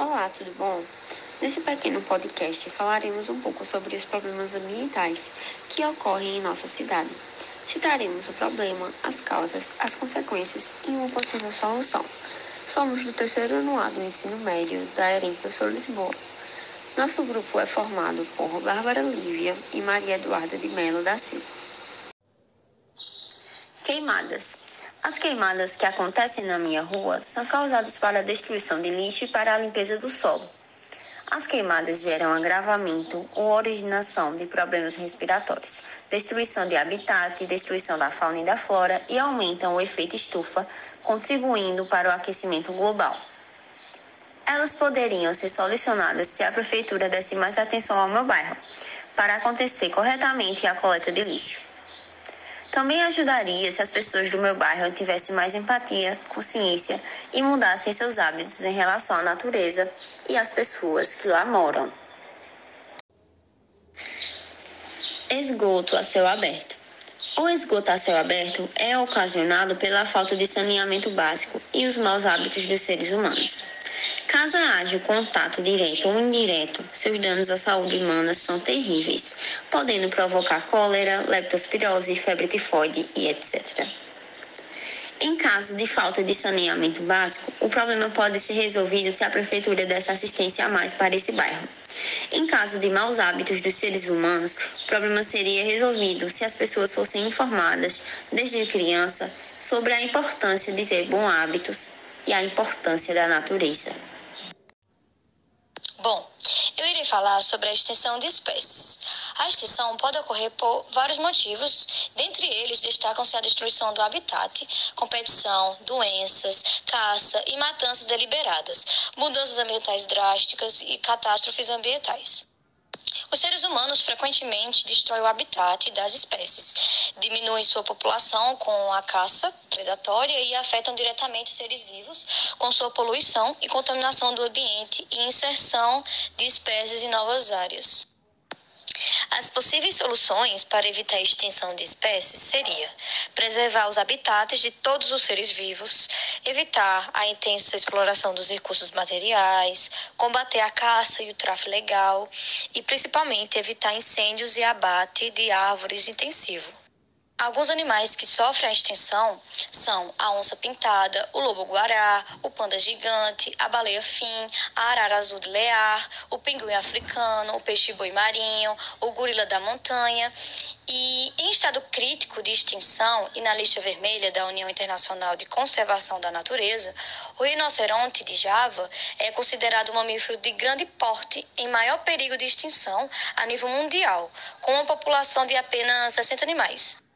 Olá, tudo bom? Nesse pequeno podcast falaremos um pouco sobre os problemas ambientais que ocorrem em nossa cidade. Citaremos o problema, as causas, as consequências e uma possível solução. Somos do terceiro ano do ensino médio da EREM Professor Lisboa. Nosso grupo é formado por Bárbara Lívia e Maria Eduarda de Mello da Silva. Queimadas. As queimadas que acontecem na minha rua são causadas para a destruição de lixo e para a limpeza do solo. As queimadas geram agravamento ou originação de problemas respiratórios, destruição de habitat, destruição da fauna e da flora e aumentam o efeito estufa, contribuindo para o aquecimento global. Elas poderiam ser solucionadas se a prefeitura desse mais atenção ao meu bairro, para acontecer corretamente a coleta de lixo. Também ajudaria se as pessoas do meu bairro tivessem mais empatia, consciência e mudassem seus hábitos em relação à natureza e às pessoas que lá moram. Esgoto a céu aberto. O esgoto a céu aberto é ocasionado pela falta de saneamento básico e os maus hábitos dos seres humanos. Caso haja contato direto ou indireto, seus danos à saúde humana são terríveis, podendo provocar cólera, leptospirose, febre tifoide e etc. Em caso de falta de saneamento básico, o problema pode ser resolvido se a prefeitura desse assistência a mais para esse bairro. Em caso de maus hábitos dos seres humanos, o problema seria resolvido se as pessoas fossem informadas, desde criança, sobre a importância de ter bons hábitos e a importância da natureza. Falar sobre a extinção de espécies. A extinção pode ocorrer por vários motivos, dentre eles destacam-se a destruição do habitat, competição, doenças, caça e matanças deliberadas, mudanças ambientais drásticas e catástrofes ambientais. Os seres humanos frequentemente destroem o habitat das espécies, diminuem sua população com a caça predatória e afetam diretamente os seres vivos com sua poluição e contaminação do ambiente e inserção de espécies em novas áreas. As possíveis soluções para evitar a extinção de espécies seria preservar os habitats de todos os seres vivos, evitar a intensa exploração dos recursos materiais, combater a caça e o tráfico ilegal e principalmente evitar incêndios e abate de árvores intensivo. Alguns animais que sofrem a extinção são a onça pintada, o lobo-guará, o panda gigante, a baleia fim, a arara azul de lear, o pinguim africano, o peixe-boi marinho, o gorila da montanha. E em estado crítico de extinção e na lista vermelha da União Internacional de Conservação da Natureza, o rinoceronte de Java é considerado um mamífero de grande porte em maior perigo de extinção a nível mundial, com uma população de apenas 60 animais.